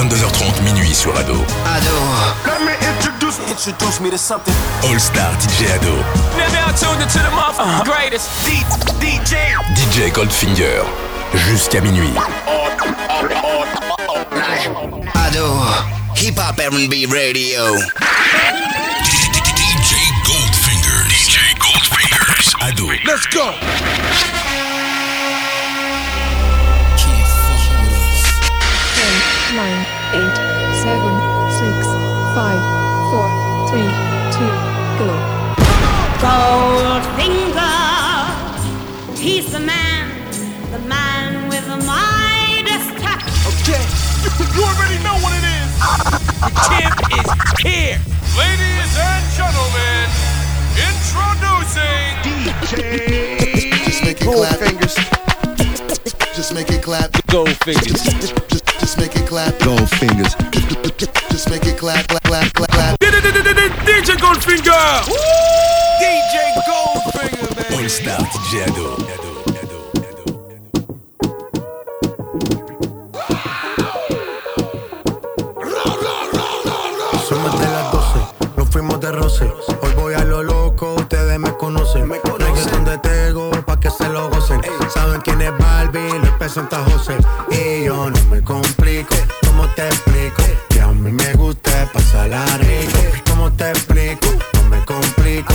22h30 minuit sur Ado. Ado. Let me introduce, introduce me to something. All Star DJ Ado. Now tuned into the motherfucking greatest. DJ. DJ Goldfinger. Jusqu'à minuit. Ado. Hip Hop R&B Radio. DJ Goldfinger. DJ Goldfingers. Ado. Let's go. Goldfinger, he's the man, the man with the Midas touch. Okay. You already know what it is. The champ is here. Ladies and gentlemen, introducing DJ Just make it clap. Goldfingers. Just make it clap. Gold fingers. Just, just make it clap. Gold fingers. Just make it clap, clap, clap, clap, clap. DJ Goldfinger. DJ DJ Cole, venga. Somos de las doce, no fuimos de roce. Hoy voy a lo loco, ustedes me conocen. Me conocen, ¿dónde te goles pa que se lo gocen? Saben quién es Balvin, López Santa José. Y yo no me complico, cómo te explico. Que a mí me gusta pasar la ¿Cómo te explico? No me complico.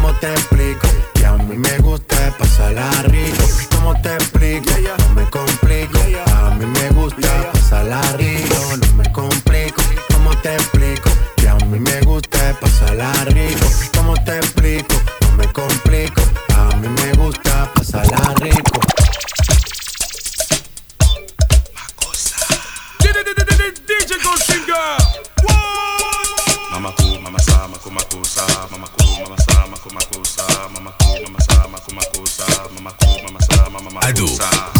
¿cómo te explico? Que a mí me gusta pasarla rico. ¿Cómo te explico? No me complico. A mí me gusta pasarla rico. No me complico. ¿Cómo te explico? Que a mí me gusta pasarla rico. ¿Cómo te explico? No me complico. A mí me gusta pasarla rico. DJ Goldfinger. Mama ku, mama sa, maku makusa, mama ku, mama sa, Ado.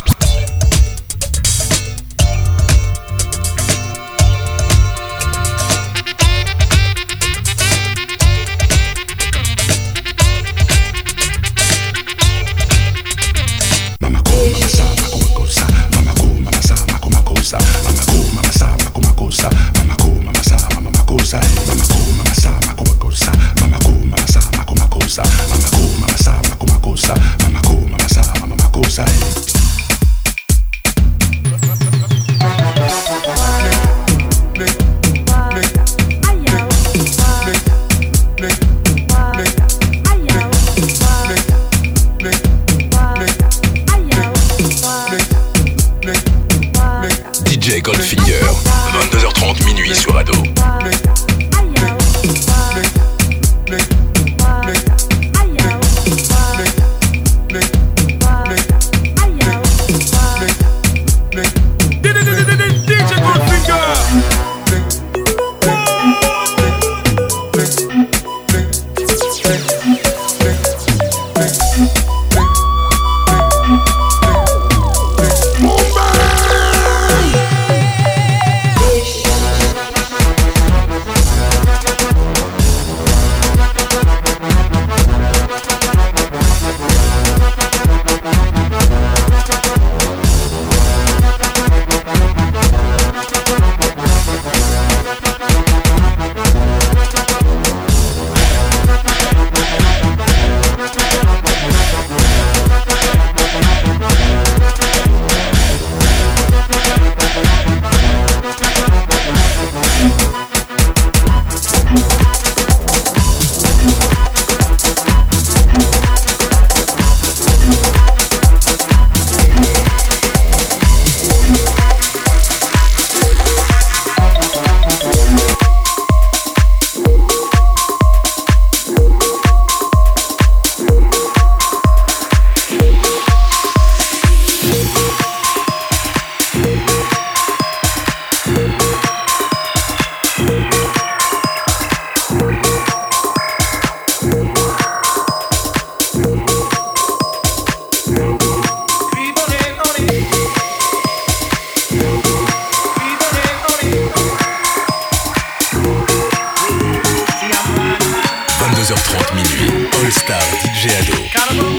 22h30 minuit, All Star DJ Ado.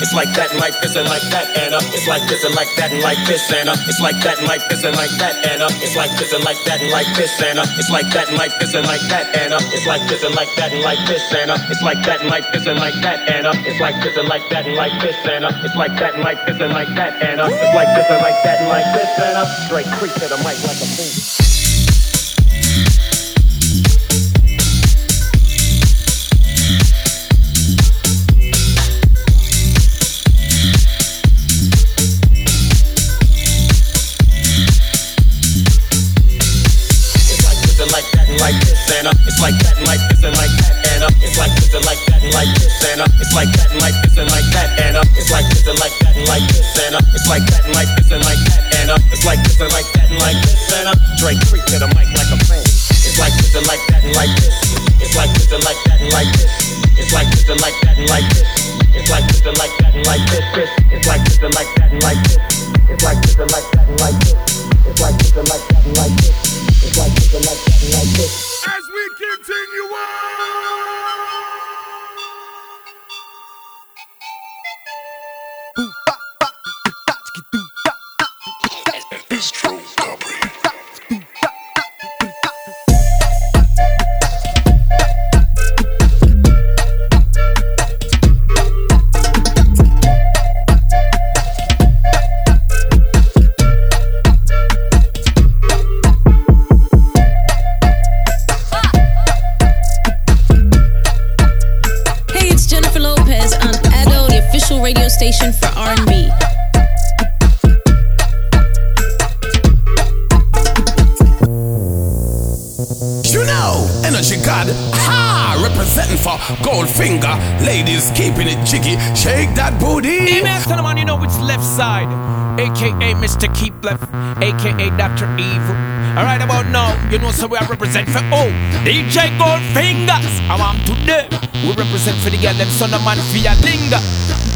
It's like that and like this and like that and up. It's like this and like that and like this and up. It's like that and like this and like that and up. It's like this and like that and like this and up. It's like that and like this and like that and up. It's like this and like that and like this and up. It's like that and like this and like that and up. It's like this and like that and like this and up. It's like that and like this and like that and up. It's like this and like that and like this and up. Straight creep to the mic like a fool. keeping it jiggy. Shake that booty. Hey man, tell man you know it's left side. AKA Mr. Keep Left, AKA Dr. Evil. Alright about now, you know so we are represent for oh DJ Goldfingers. I'm today. We represent for the girl them son of man for your.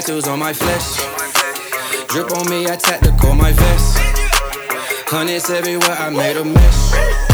tattoos on my flesh. Drip on me, I tactical my vest. Hundreds everywhere, I made a mess.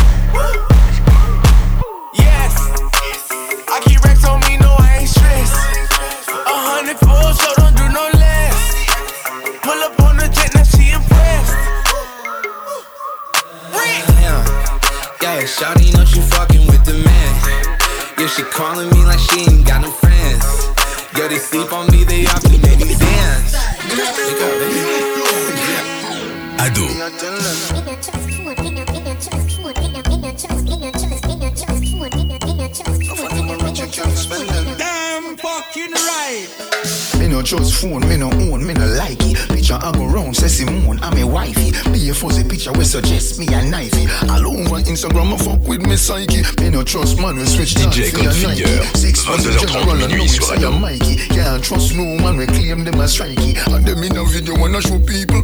man, we switch DJ Configure, 22h30 minuit sur Adam. Mikey. Can't trust no man, we claim them as strikey. And them in a video wanna show people.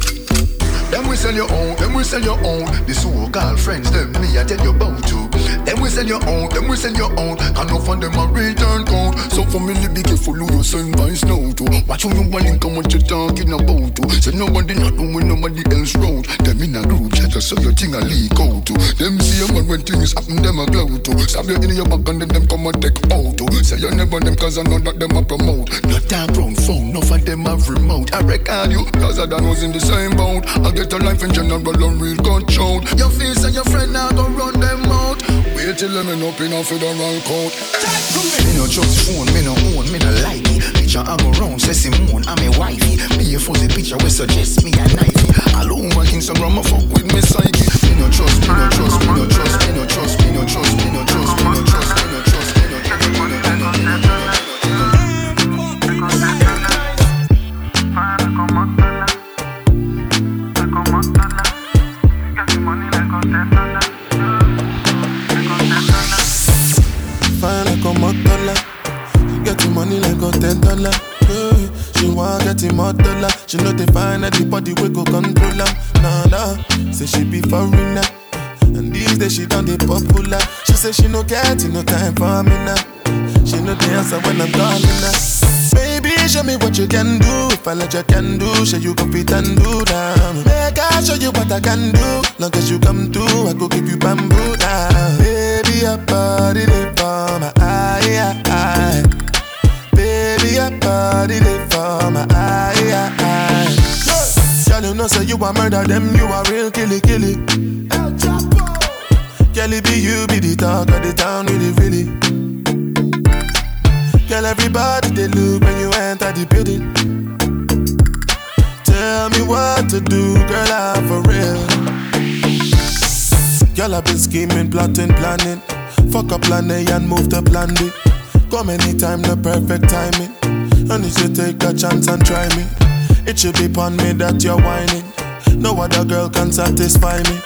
Them we sell your own, them we sell your own. The so-called friends, them me I tell you about to. Them we sell your own, them we sell your own. Can't no fund them a return count. So family be careful who you send vice now to. Watch who you want and come what you talking about to. Say nobody not doing nobody else road. Them in a group chat, so your thing a leak out to. Them see a man when things happen, them a glow to. Stab you in your back and then them come and take out to. Say you never them cause I know that them a promote. Not that brown phone, no of them have remote. I record you, cause I done was in the same boat. I get a life in general, a real control. Your face and your friend now go run them out. Wait till them end up in a federal court. Me no trust phone, me no own, me no like it. Picture I go round, say Simone, I'm a wifey. Be a fuzzy picture, we suggest me a knifey. All over Instagram, I fuck with me psyche. Me no trust, me no trust, me no trust, me no trust, me no trust, me no trust, me no trust, me no trust, me no trust, me no trust, me no trust. Money like a ten dollar. She want get him more dollar. She know they find anybody we go control her. Nah nah, say she be foreigner. And these days she done the popular. She say she no get no time for me now. She know the answer when I'm calling her. Baby, show me what you can do. If I let you can do, show you go fit and do down. Make I show you what I can do. Long as you come through, I go give you bamboo down. Baby, your body they for my eye, eye, body they for my eye, eye, eye. Girl, you know say you a murder them, you a real killy killy. Girl, it be you be the talk of the town, really, really. Girl, everybody they look when you enter the building. Tell me what to do, girl, I'm for real. Girl, I've been scheming, plotting, planning. Fuck up plan A and move to plan B. Come anytime, the perfect timing. And if you take a chance and try me. It should be upon me that you're whining. No other girl can satisfy me.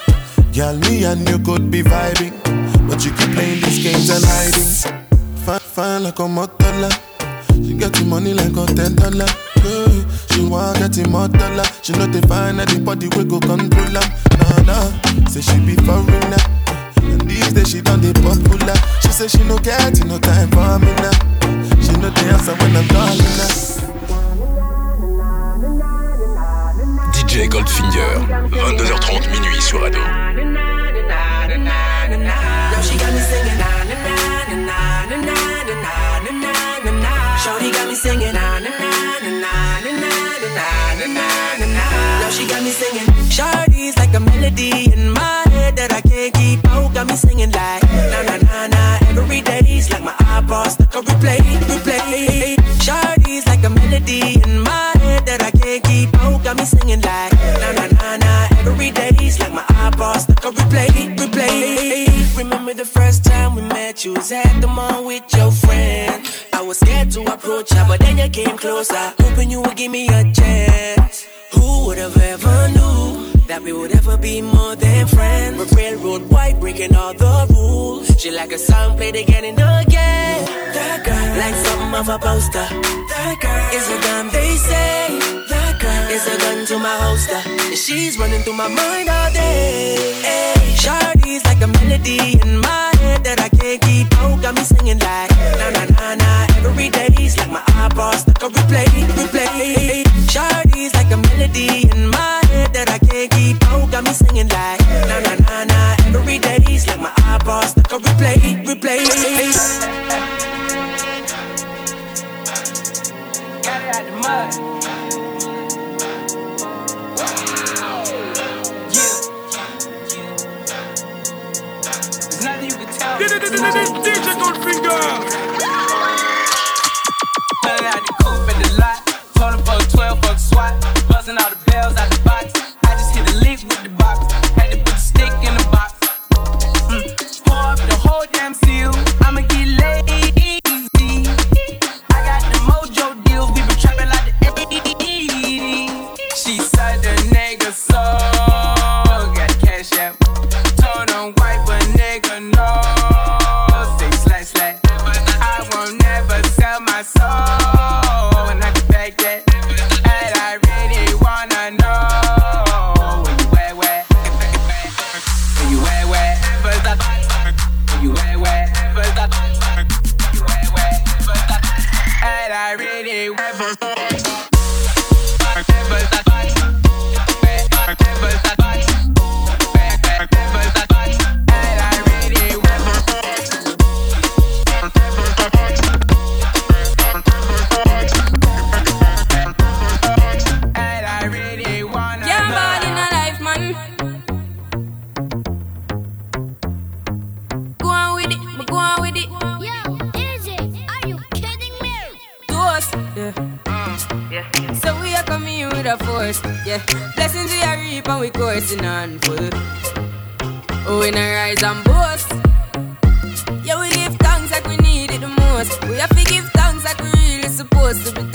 Girl, me and you could be vibing. But you keep playing these games and hiding. Fine, fine like a motola. She get the money like a ten dollar. Yeah, she want get him more. She know they find anybody we go control her. Nah nah, say she be foreigner. And these days she done the popular. She say she no get no time for me now. She know the answer when I'm calling her. DJ Goldfinger, 22h30 minuit sur Ado. Shorty got me singing na na na na na na na na na na na na. Now she got me singing. Shorty's like a melody in my singing like na na na na. Every day's like my iPod stuck on replay, replay. Shorty's like a melody in my head that I can't keep out. Got me singing like na na na na. Every day's like my iPod stuck on replay, replay. Remember the first time we met, you was at the mall with your friend. I was scared to approach her, but then you came closer, hoping you would give me a chance. Who would have ever knew that we would ever be more than friends? Railroad white, breaking all the rules. She like a song played again and again. That girl, like something of a poster. That girl is a gun, they say. That girl is a gun to my holster. And she's running through my mind all day. Hey, Shorty's like a melody in my head that I can't keep out. Got me singing like na na na na. Day's like my iPod stuck on replay, replay. Shorty's like a melody in my head that I can't keep out. Got me singing like na na na Every day's like my iPod stuck on replay, replay. Got it out the mud. There's nothing you can tell. DJ Goldfinger. Pulling out the coupe at the lot. Told him a 12 buck swat. Buzzing all the bells out the box. I just hit a lick with the box. force. Yeah, blessings we are reap and we coursing on full. Oh, we not rise and boast. Yeah, we give thanks like we need it the most. We have to give thanks like we really supposed to be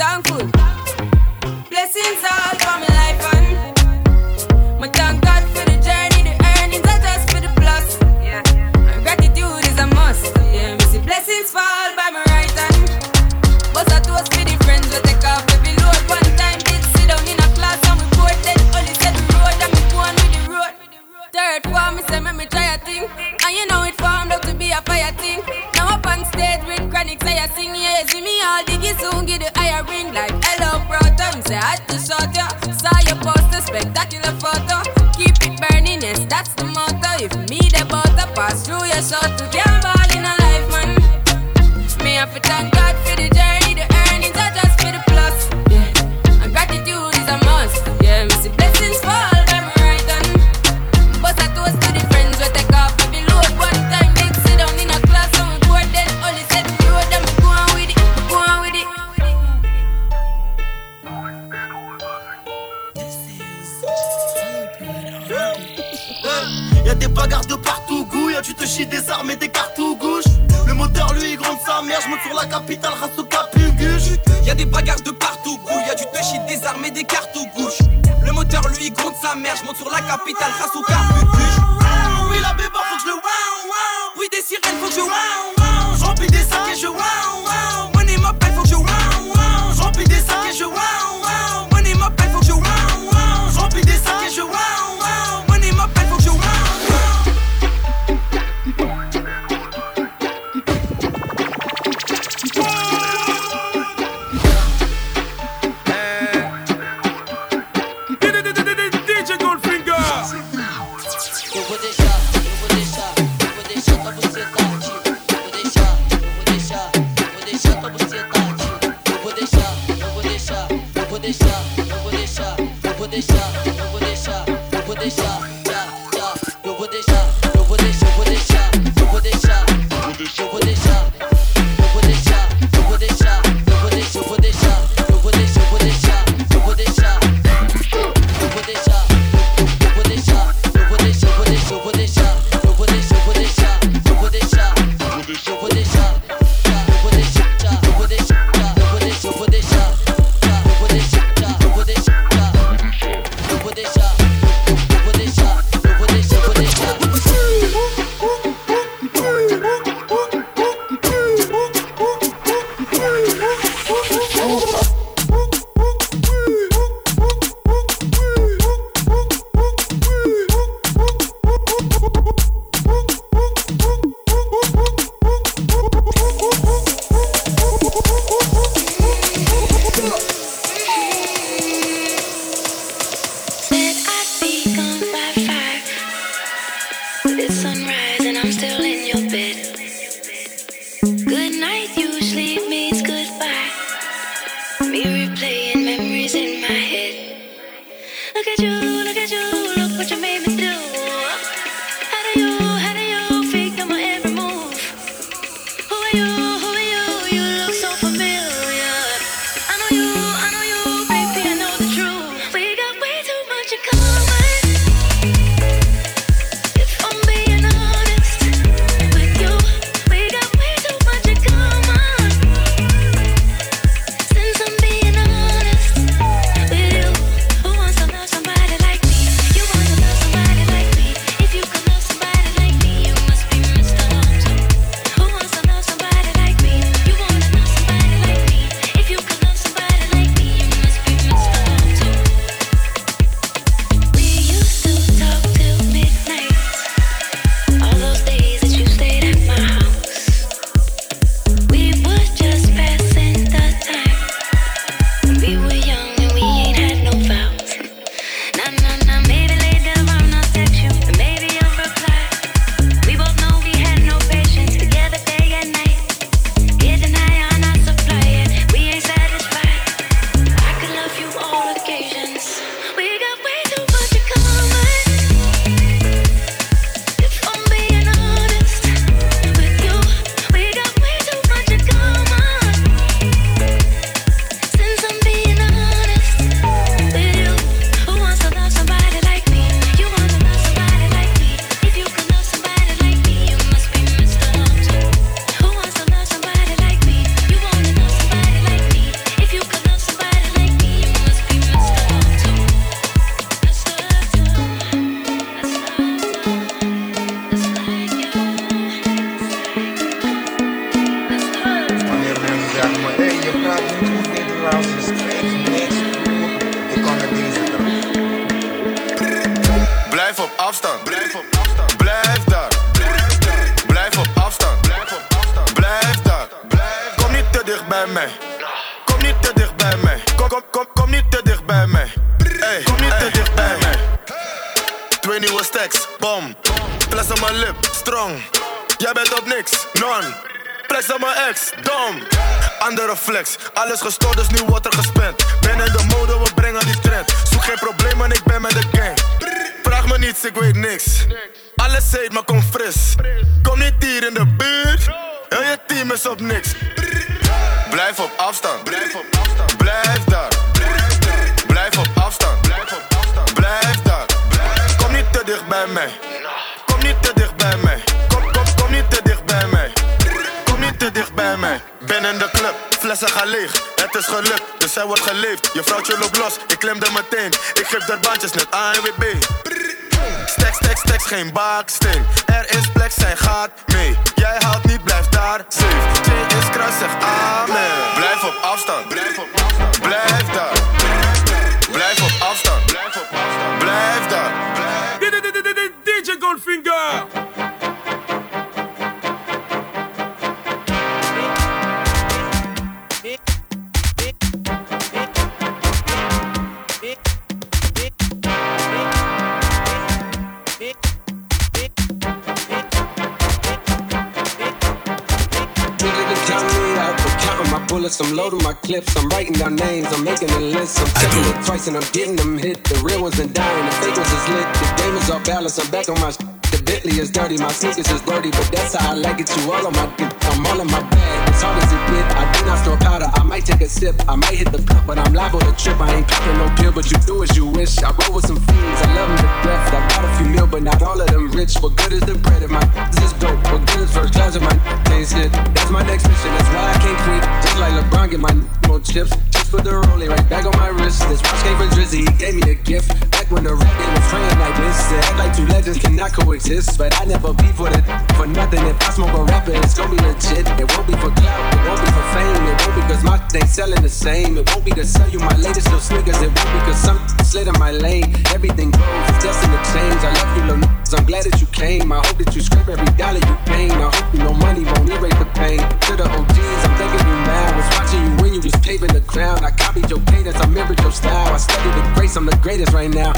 Just the rolling right back on my wrist. This watch came from Drizzy. He gave me a gift. Back when the rap game was praying like this. Act like two legends cannot coexist. But I never be for it for nothing. If I smoke a rapper, it's gonna be legit. It won't be for clout. It won't be for fame. It won't be cause my thing selling the same. It won't be to sell you my latest little sneakers. It won't be cause some slid in my lane. Everything goes. It's destined to change. I love you, little niggas. I'm glad that you came. I hope that you scrape every dollar you gain. I hope you money won't erase the pain. To the OGs, I'm thanking you now. Was watching you when you was paving the ground. I copied your cadence. I mirrored your style. I studied the grace. I'm the greatest right now.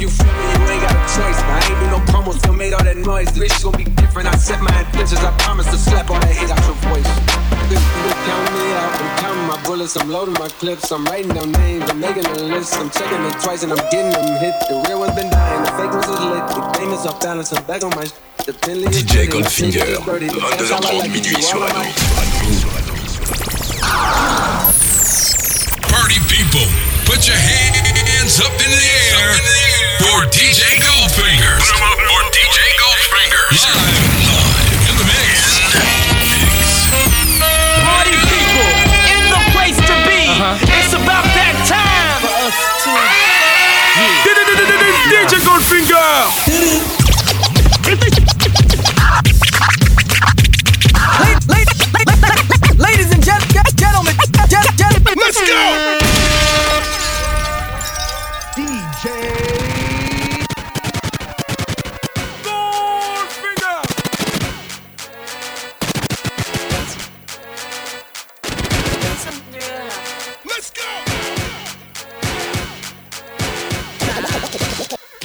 You feel me, you ain't got a choice. I ain't do no promos, still made all that noise. This shit gon' be different. I set my intentions. I promise to slap all that hate out your voice. Count me out. I'm counting my bullets. I'm loading my clips. I'm writing down names. I'm making a list. I'm checking it twice and I'm getting them hit. The real one's been dying. The fake ones is lit. The game is off balance. I'm back on my. sh- The Bentley is DJ Goldfinger, sneakers is dirty, but that's how I 22h30 like minuit sur la my- Party people, put your hands up in the air for DJ Goldfinger. For DJ Goldfinger. Live, live in the mix. Party people in the place to be. Uh-huh. It's about that time for us to. DJ Goldfinger. Ladies and gen- gen- gentlemen, gentlemen, let's go.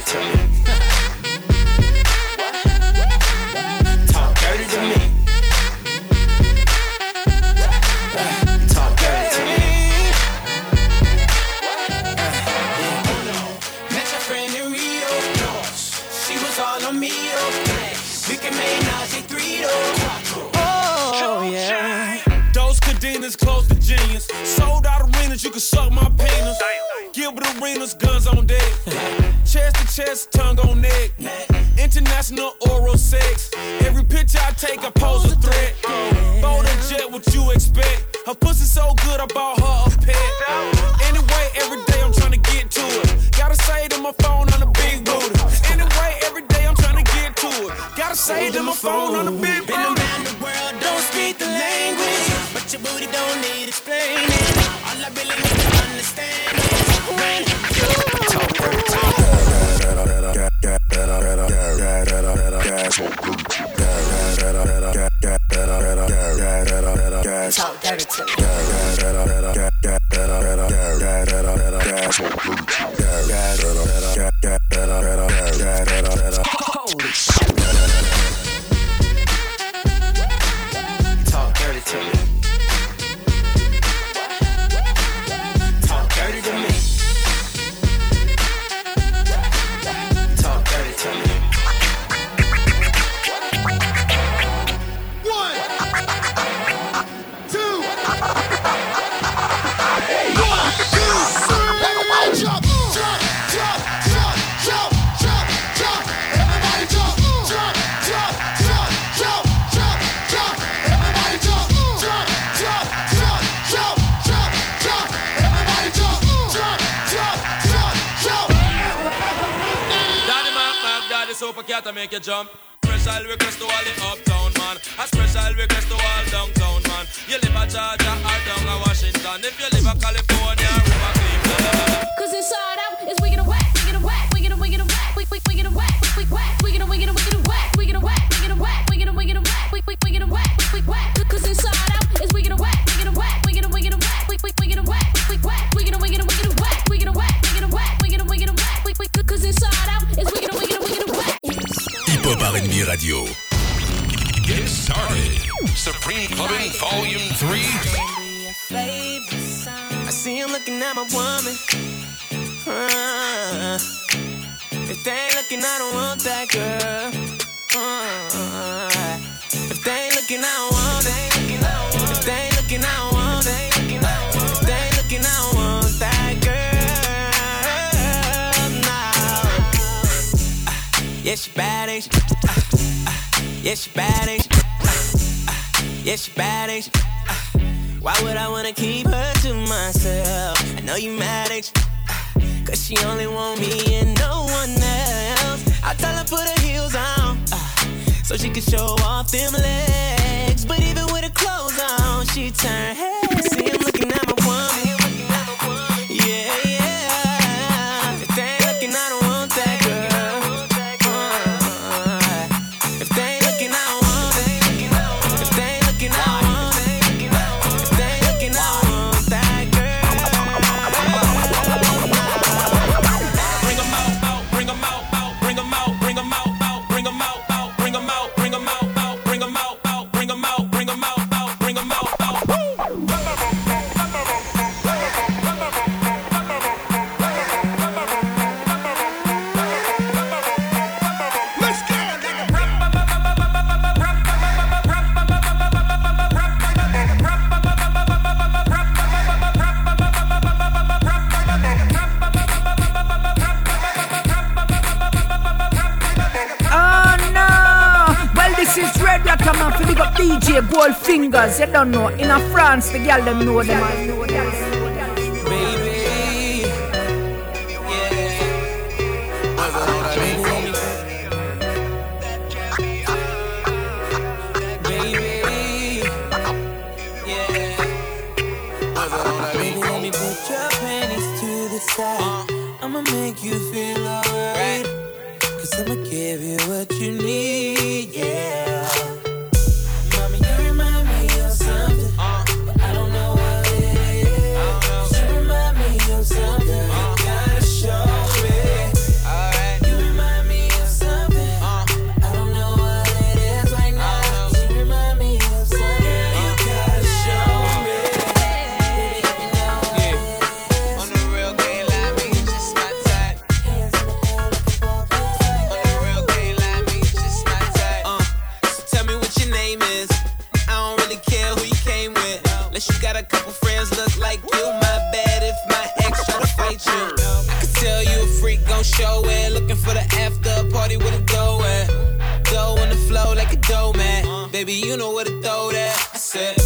Dirty to me. Talk dirty to me. Talk dirty to me. She was all on me. Oh yeah. Those cadenas close to genius. Sold out arenas, you can suck my penis. Gilbert Arenas, guns on deck. chest to chest, tongue on neck. International oral sex. Every picture I take, I pose a threat. Bold and jet, what you expect? Her pussy so good, I bought her a pet. Anyway, every day I'm trying to get to it. Gotta say to my phone on the big booty. Anyway, every day I'm trying to get to it. Gotta say to my phone on the big Been booty. around the world, don't speak the language. But your booty don't need explaining. All I really need to understand is talk dirty to me. Make you jump. Special request to all the uptown man. A special request to all downtown man. You live a Georgia or down Washington. If you live a California or Cleveland. Cause inside Hip Hop R&B Radio. Get started. Supreme Clubbing Volume 3. I see him looking at my woman. Uh, if they ain't looking, I don't want that girl. Uh, if they ain't looking, I don't want it. If they ain't looking, I don't yeah, she bad, ain't she? Uh, uh, she bad, ain't she? Uh, uh, she bad, ain't she? Why would I wanna keep her to myself? I know you mad, ain't you? Cause she only want me and no one else. I tell her put her heels on, uh, so she can show off them legs. But even with her clothes on, she turn head. See him looking at You don't know. In a France, the girl them know them. Know them. Baby, me put your panties to the side. I'ma make you feel Baby, you know where to throw that. I said,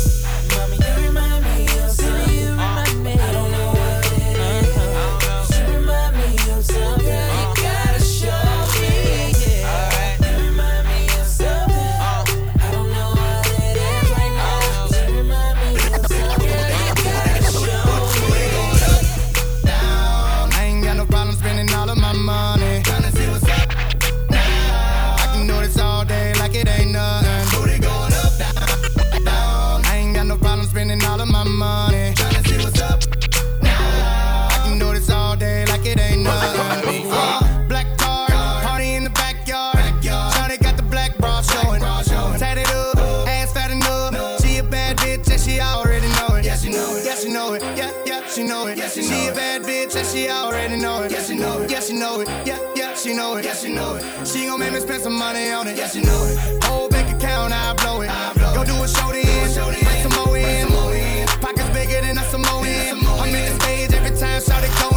know it. Yeah, yeah, she know it. Yeah, she know it. She gon' make me spend some money on it. Yeah, she know it. Whole bank account, I blow it. I blow Go do a show then. Bring some more in. Pockets bigger than a Samoan. I'm in the stage every time Shawty go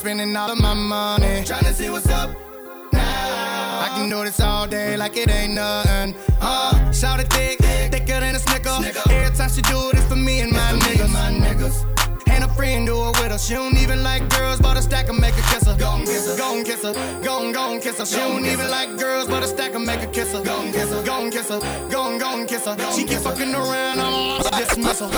spending all of my money. Tryna see what's up. now. I can do this all day like it ain't nothing. Uh, shout it thick, thicker than a snicker. Every time she do this for me and my niggas. My niggas. And a friend do it with her. She don't even like girls, but a stack and make her kiss her. Gon' kiss her, gon' kiss her, gon' gon' kiss her. She don't even like girls, but a stack and make her kiss her. Gon' kiss her, gon' kiss her, gon' gon' kiss her. She keep fucking around, I'm dismiss her.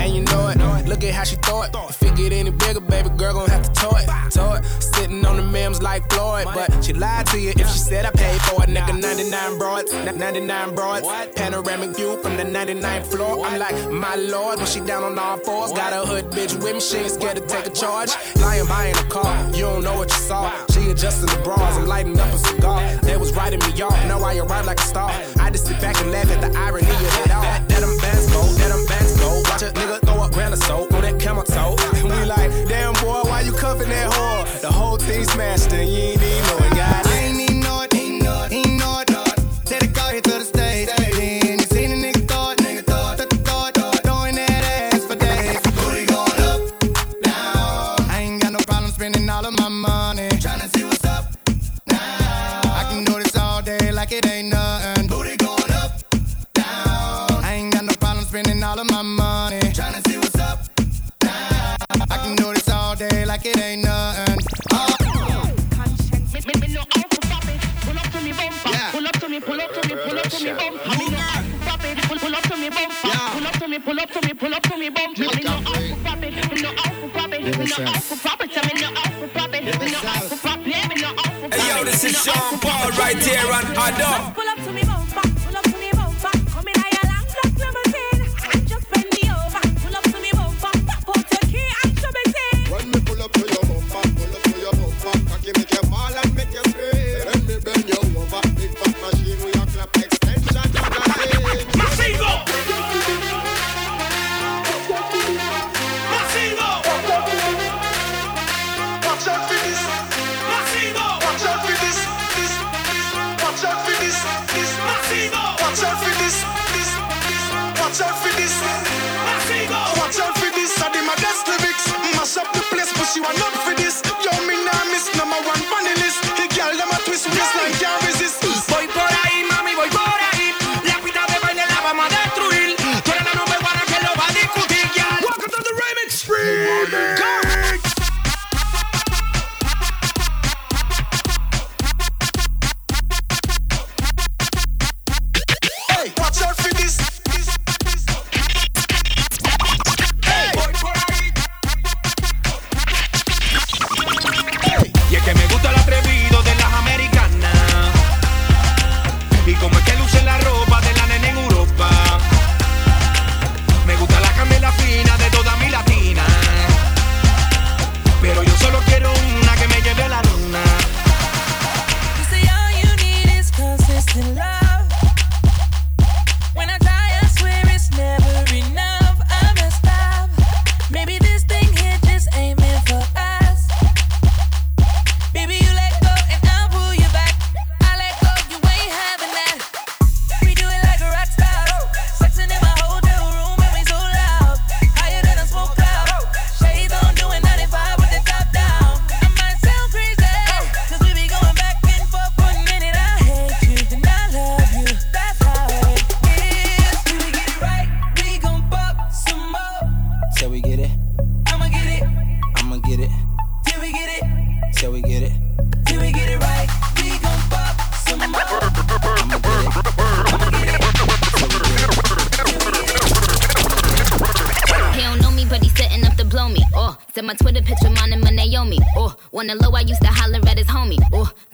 And you know it, look at how she throw it. If it get any bigger, baby girl gon' have to tow it. Tow it, sitting on the memes like Floyd. But she lied to you if she said I paid for it. Nigga, 99 broads, 99 broads. Panoramic view from the 99th floor. I'm like, my lord, when she down on all fours. Got a hood bitch with me, she ain't scared to take a charge. Lying behind a car, you don't know what you saw. She adjusting the bras, I'm lighting up a cigar. They was writing me off, now I arrive like a star. I just sit back and laugh at the irony of it all. That them bands go, that them go. Watch a nigga throw up grand of soap on that camel toe. And we like, damn boy, why you cuffing that whore? The whole thing smashed and you ain't even know it, I ain't even know it, ain't know it, ain't know it. Take the car here to the stage.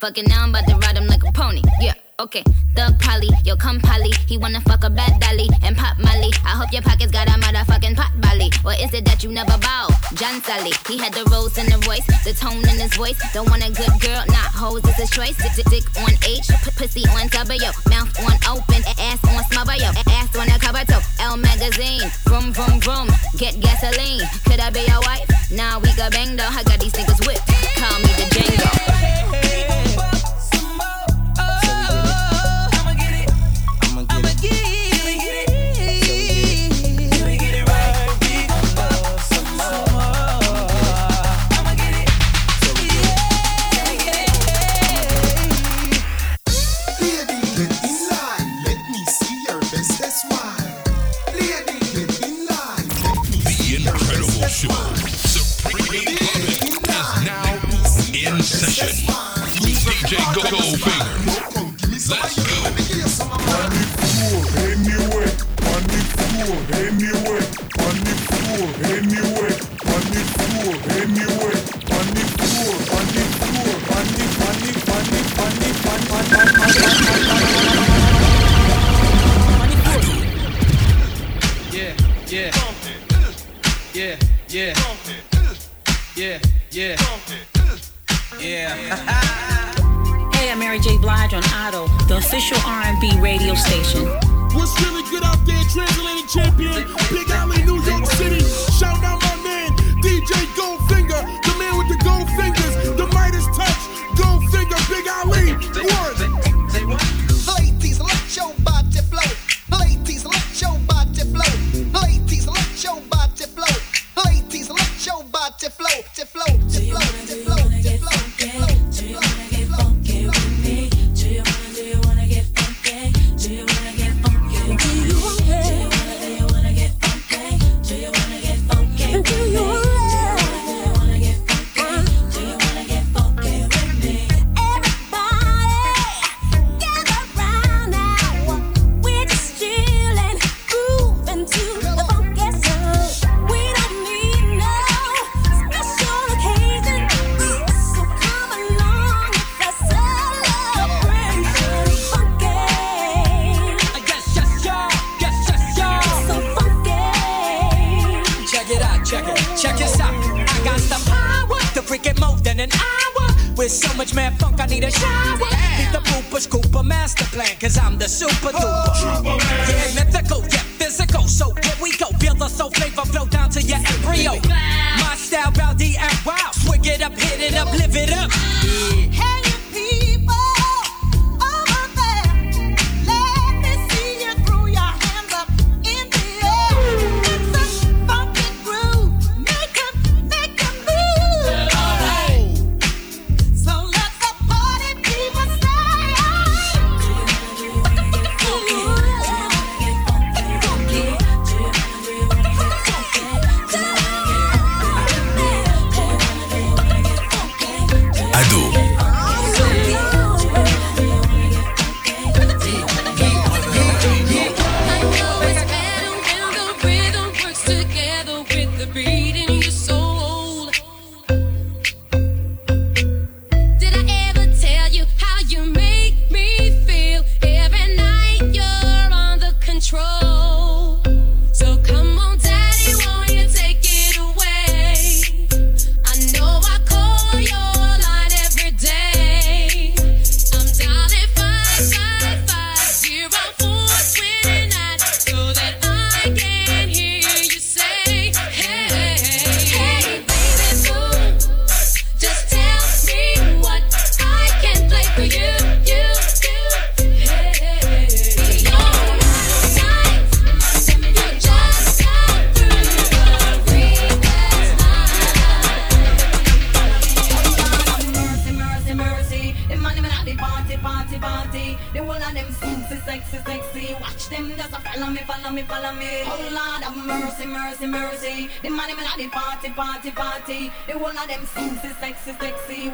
Fucking now I'm about to ride him like a pony. Yeah, okay. Thug Polly, yo, come Polly. He wanna fuck a bad dolly and pop Molly. I hope your pockets got a motherfucking pot Bali. Or is it that you never bow? John Sally, he had the rose in the voice, the tone in his voice. Don't want a good girl, not hoes, it's a choice. Dick, dick, dick on H, pussy on W.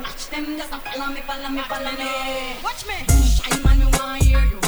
Watch them just follow me, follow me, follow me. Watch me. Shy man, me wanna hear you.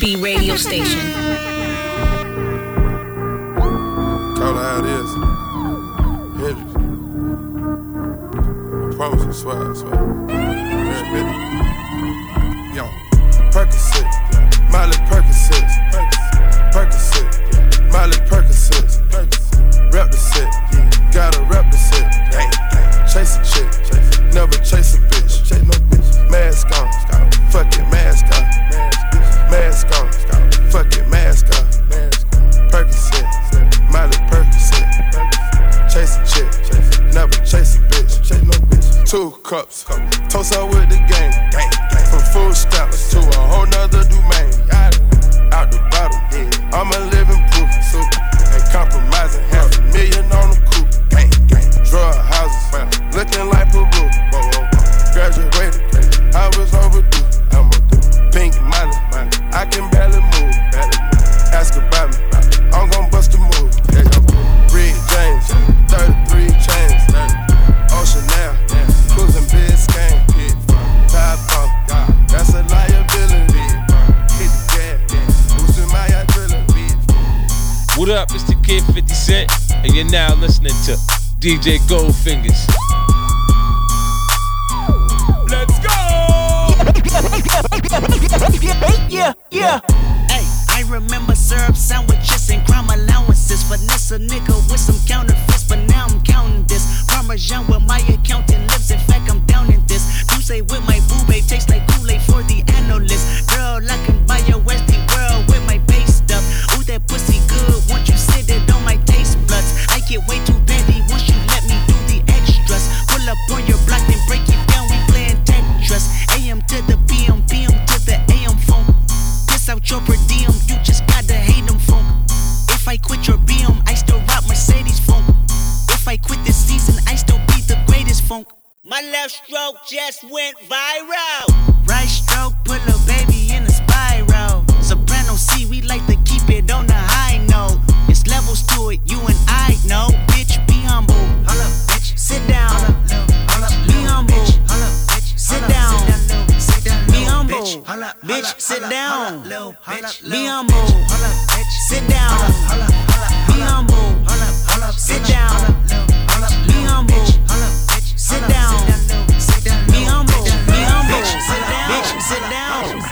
B radio station. Call how it is. Hendrix. Promise, Yo, Percocet. DJ Goldfingers.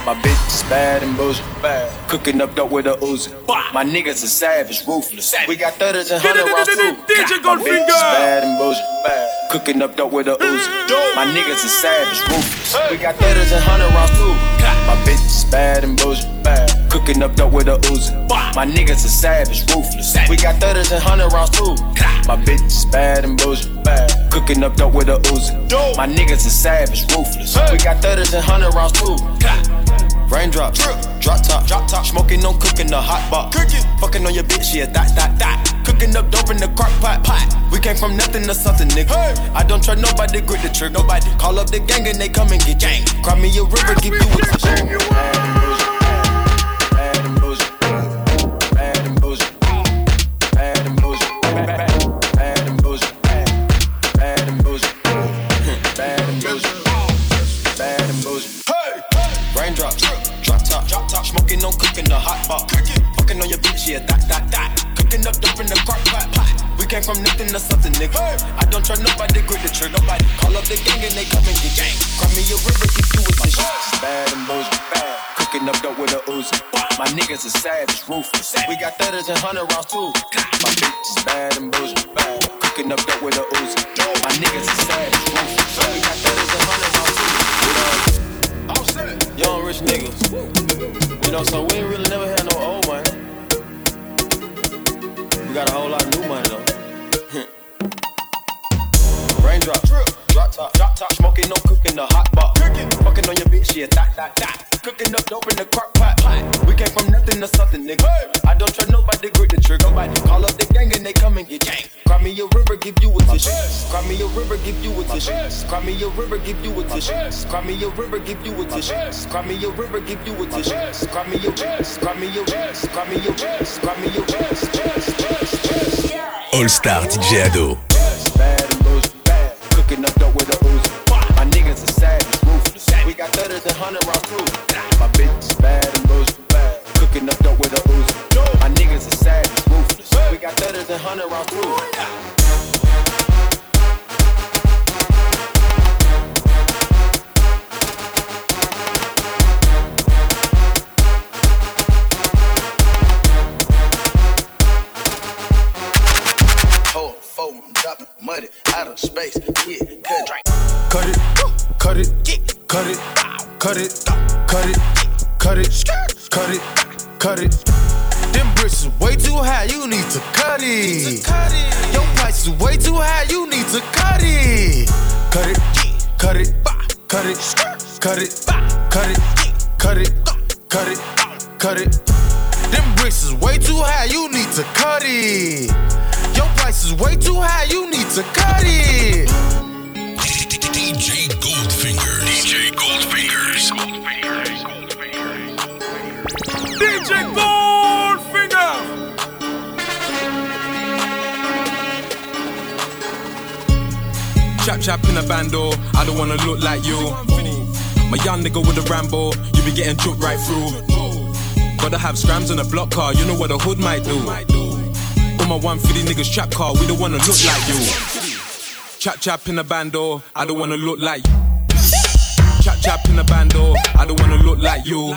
My bitch is bad and bullshit. Bad. Cooking up dope with a Uzi. My niggas are savage, ruthless. We got thudders and hundred while food. My bitch is bad and bullshit. Bad. Cooking up dope with a Uzi. My niggas are savage, ruthless. We got thudders and hundred rounds too. My bitch is bad and bullshit. Bad. Cooking up dope with a Uzi. My niggas are savage, ruthless. We got thudders and hundred rounds too. My bitch is bad and bullshit. Bad. Cooking up dope with a Uzi. My niggas are savage, ruthless. We got thudders and hundred rounds too. Raindrops, drop top, drop top. Smoking on cooking the hot pot. Cooking, fucking on your bitch, yeah, that, that, that. Cooking up dope in the crock pot, pot. We came from nothing to something, nigga. Hey. I don't trust nobody, grip the trigger. Nobody call up the gang and they come and get gang. Cry me a river, give you what you on the hot pot, fucking on your bitch, yeah, that, that, that, cooking up dope in the crock pot. We came from nothing to something, nigga. I don't trust nobody, grip the trigger, nobody. Call up the gang and they come and get gang. Cry me a river, keep you with this shit. Bad and bougie, bad. Cooking up dope with a Uzi. My niggas are savage, ruthless. We got thudders and hundred rounds too. My bitch is bad and bougie, bad. Cooking up dope with a Uzi. My niggas are savage, ruthless. We got thudders and hundred rounds too. Young rich niggas. You know, so we ain't really never had no old money. We got a whole lot of new money though. Raindrop, drop top, drop top, smoking, no cooking, the hot pot. Fucking on your bitch, yeah, that, that, that. Cooking up dope in the crock pot. We came from nothing to something, nigga. I don't trust nobody, grip the trigger. Nobody call up the gang and they come and get gang. Cry me a river, give you a tissue. Cry me a river, give you a tissue. Cry me a river, give you a tissue. Cry me a river, give you a tissue. Cry me a river, give you a tissue. Cry me a cry me a cry me a cry me a All Star DJ Ado. Bad bad. better than My bad and. Cooking up dope with a ooze. My niggas are sad and ruthless. We got better and hundred round crew. Dropping muddy out of space. Yeah, cut it. Cut it, cut it, cut it, cut it, cut it, cut it, cut it, cut it. Them bricks is way too high, you need to cut it. Your price is way too high, you need to cut it. Cut it, cut it, cut it, cut it, cut it, cut it, cut it, cut it. Them bricks is way too high, you need to cut it. Your price is way too high, you need to cut it. DJ Goldfinger. DJ Goldfingers. DJ Goldfinger. Chap chap in a bando, I don't wanna look like you. My young nigga with a Rambo, you be getting choked right through. Gotta have scrams on a block car, you know what a hood might do. My 150 niggas trap car, we don't wanna look like you. Chap chap in a bando, I don't wanna look like you. Chap chap in a bando, I don't wanna look like you.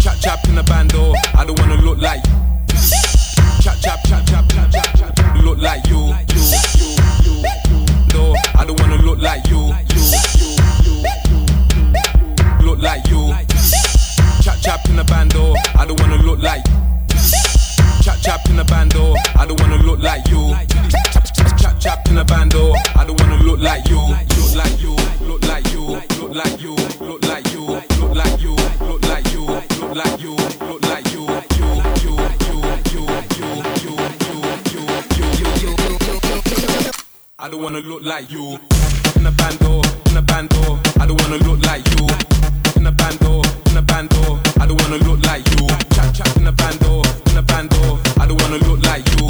Chap chap in a bando, I don't wanna look like you. Chap chap chap chap chap chap chap look like you. No, I don't wanna look like you look like you. Chap chap in a bando, I don't wanna look like you. Chap in a bando, I don't wanna look like you. Chap chap in a bando, I don't wanna look like you. Look like you, look like you, look like you, look like you, look like you, look like you, look like you, look like you, you, you, you, you, you, you, you. I don't wanna look like you. In a bando, in a bando, I don't wanna look like you. In a bando, in a bando, I don't wanna look like you. In a bando, in a bando, I don't wanna look like you.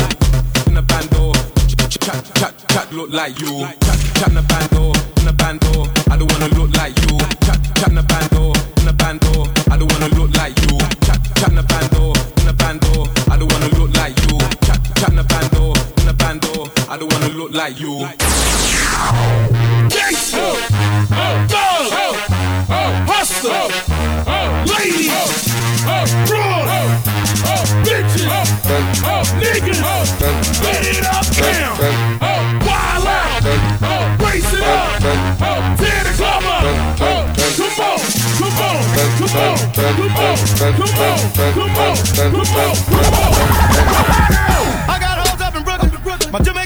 In bando, ch- chat chat chat look like you. In a bando, in a bando, I don't wanna look like you. In a bando, in a bando, I don't wanna look like you. In a bando, in a bando, I don't wanna look like you. In a bando, in a bando, I don't wanna look like you. Thug, hustler, bitches, niggas, let it up down, wild out, race it up, club up, come on, come on, come on, come on, come on, come on, come on, come on. I got hoes up in Brooklyn. My Jamaican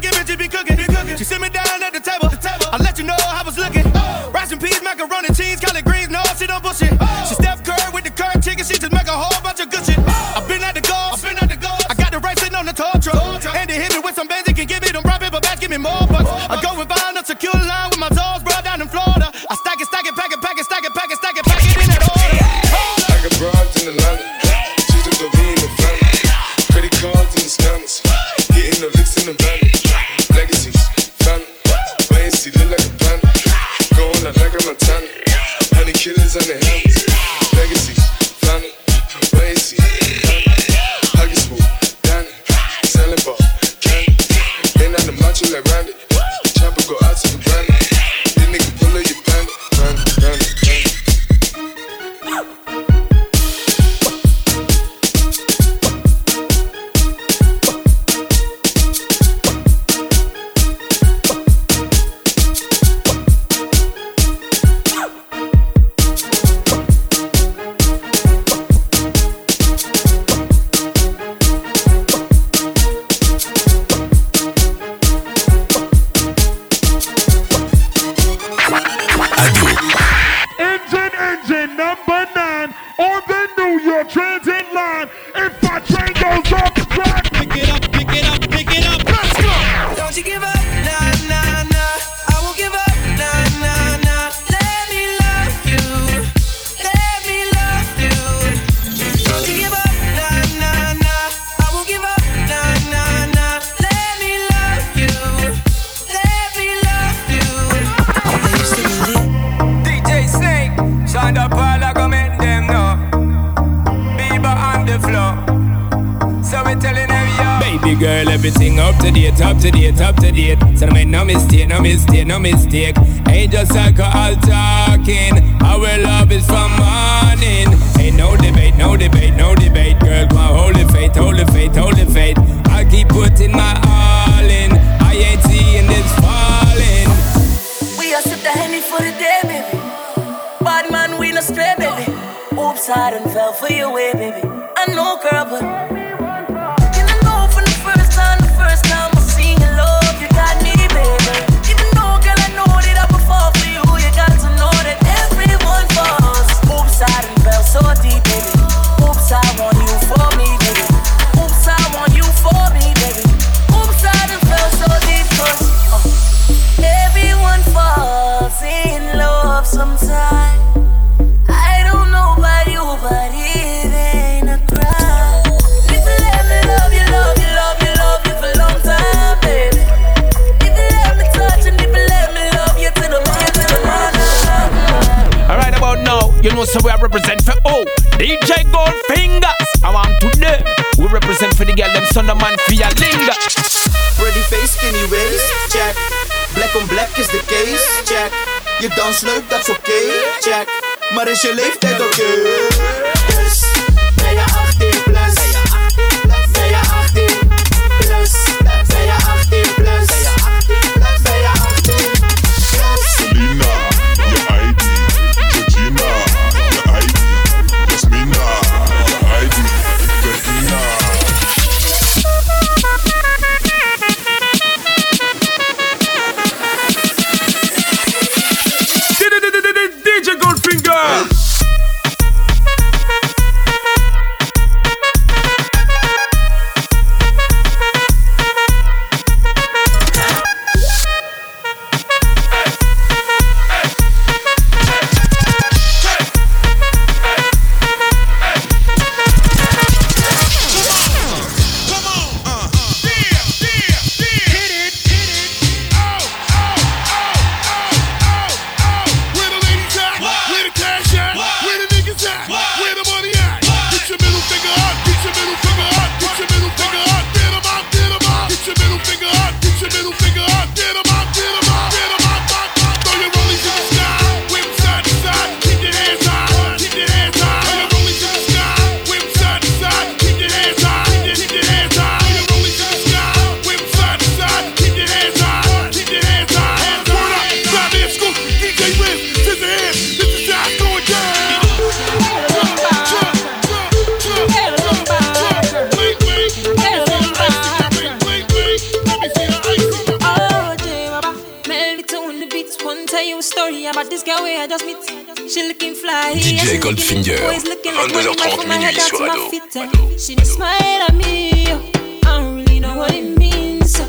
doctor. She didn't smile at me. I don't really know what it means.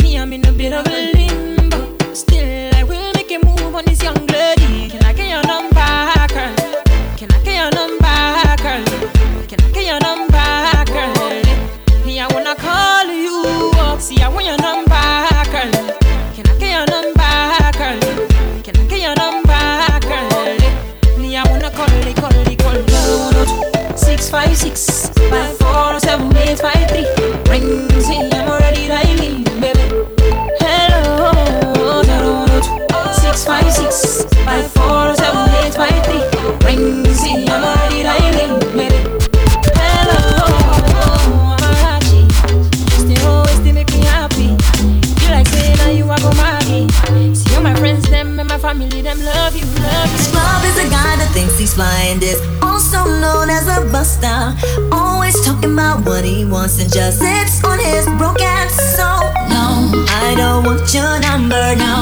Me, I'm in a bit of a limbo. Still, I will make a move on this young style. Always talking about what he wants and just sits on his broken soul. No, I don't want your number, no.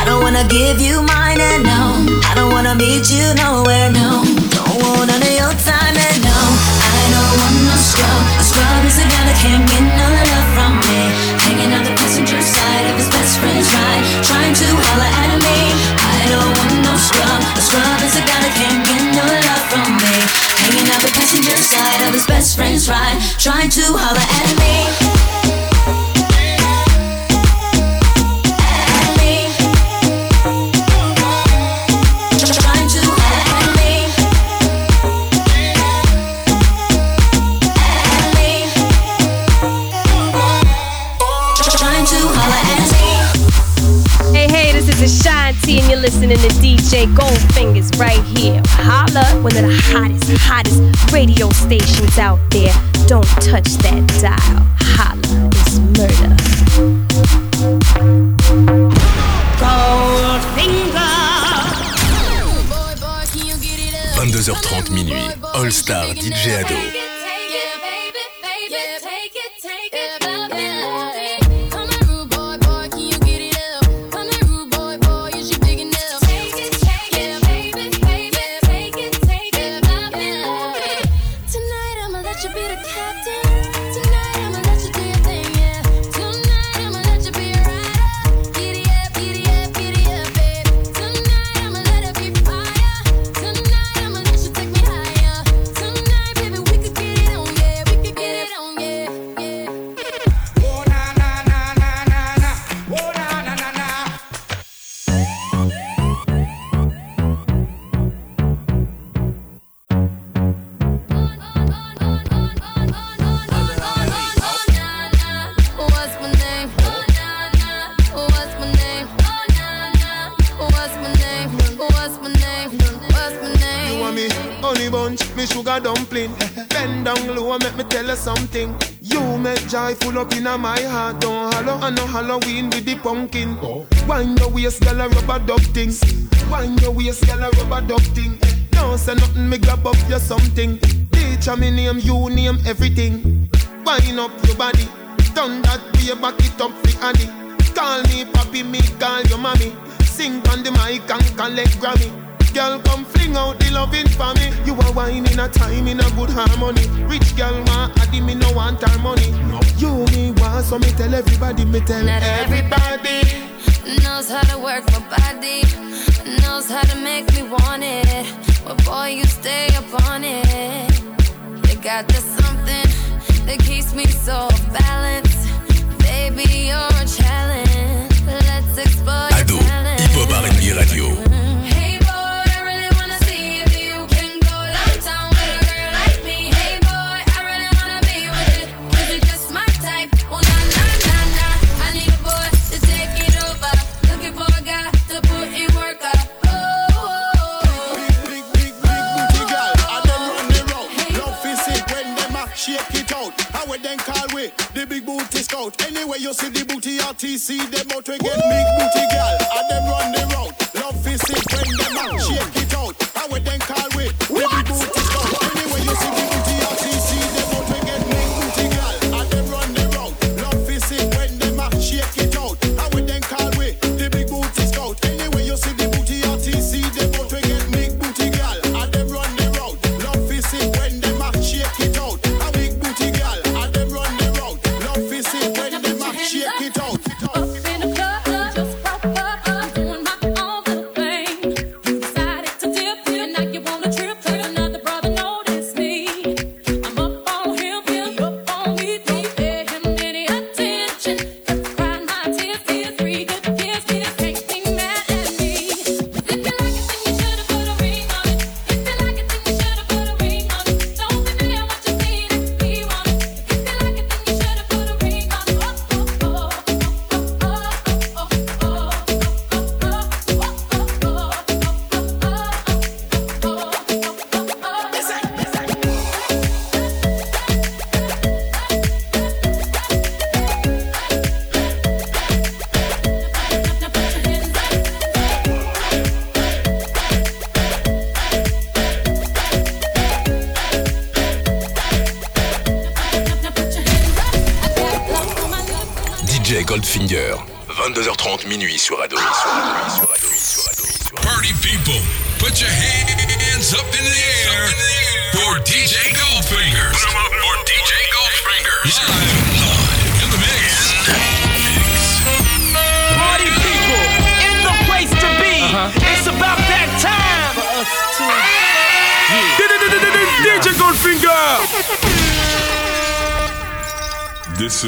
I don't wanna give you mine, and no. I don't wanna meet you nowhere, no. Don't want none of your time, and no. I don't want no scrub. A scrub is a guy that can't get no love from me. Hanging on the passenger side of his best friend's ride, trying to holler at me. I don't want no scrub. A scrub is a guy that can't the passenger side of his best friend's ride, trying to holler at me. Listening to DJ Goldfingers right here. Holla, one of the hottest, hottest radio stations out there. Don't touch that dial. Holla, it's murder. Goldfinger. 22h30 minuit, All Star DJ Ado. My heart. Don't hollow and no Halloween with the pumpkin. Wind your waist, girl, a rubber duck thing. Wind your waist, girl, a rubber duck thing. Don't say nothing, me grab up your something. Teacher me name, you name everything. Wind up your body, turn that way, back it up for Annie. Call me papi, me call your mommy. Sing on the mic and collect Grammy. Girl, come fling out the loving for me. You are wine in a time in a good harmony. Rich girl want addy, me no want her money. No. You me want, so me tell everybody, me tell Not everybody. knows how to work my body, knows how to make me want it. But boy, you stay up on it. You got this something that keeps me so balanced. Baby, you're a challenge. Let's explore scout. Anyway, you see the booty RTC, them out we get big booty girl, and them run the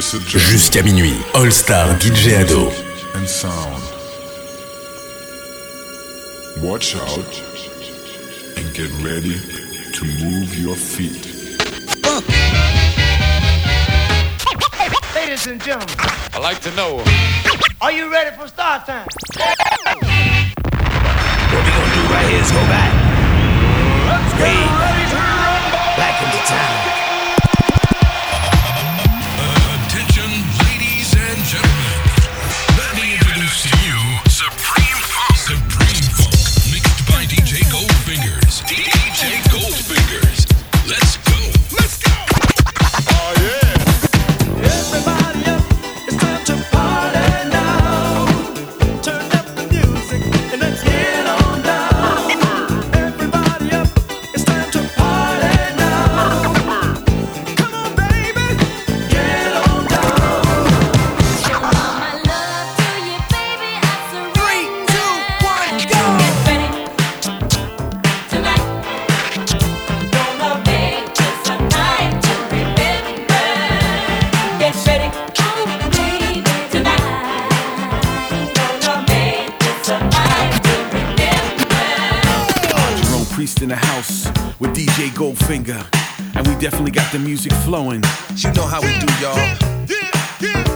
Jusqu'à minuit, All Star DJ Ado. And sound. Watch out and get ready to move your feet. Ladies and gentlemen, I like to know. Are you ready for start time? What we gonna do right here is go back. Let's go. Hey. priest in the house with DJ Goldfinger. And we definitely got the music flowing. You know how we do, y'all.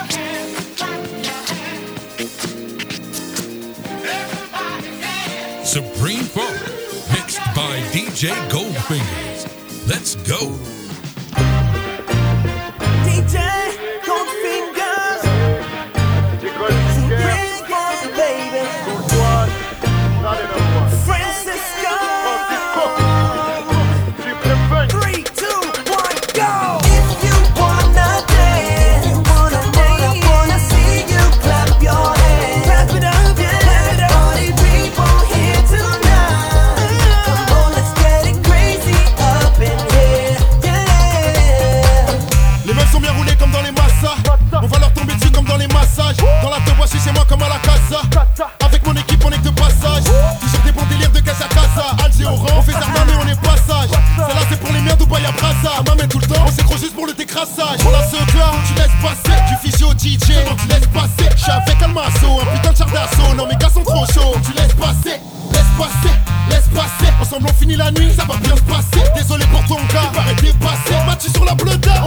J. Goldfinger. non, mes gars sont trop chauds. Tu laisses passer, laisse passer, laisse passer. Ensemble, on finit la nuit, ça va bien se passer. Désolé pour ton gars, il paraît dépassé. Match sur la bleuda.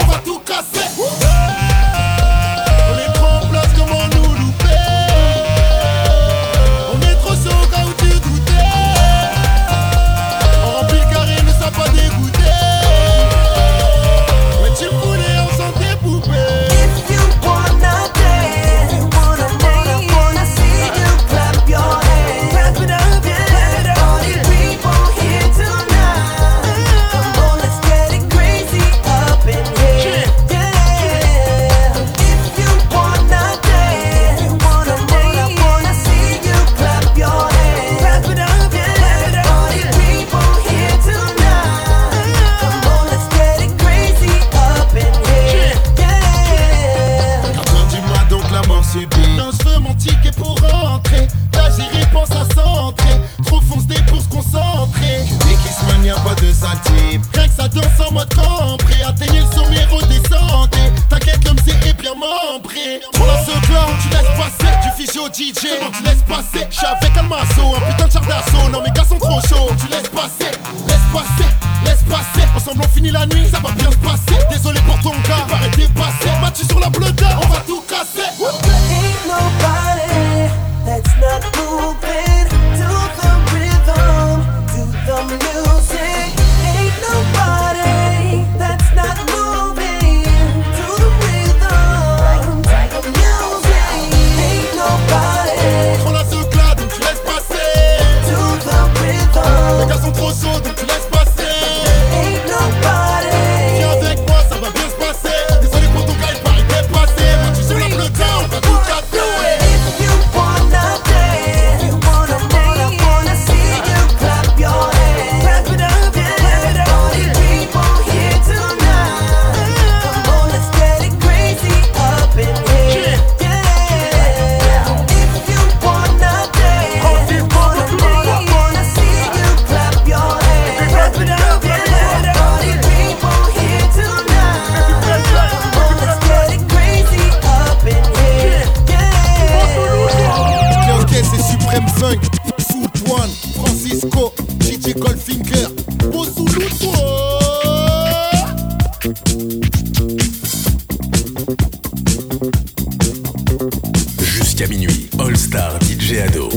Jusqu'à minuit, All Star DJ Ado.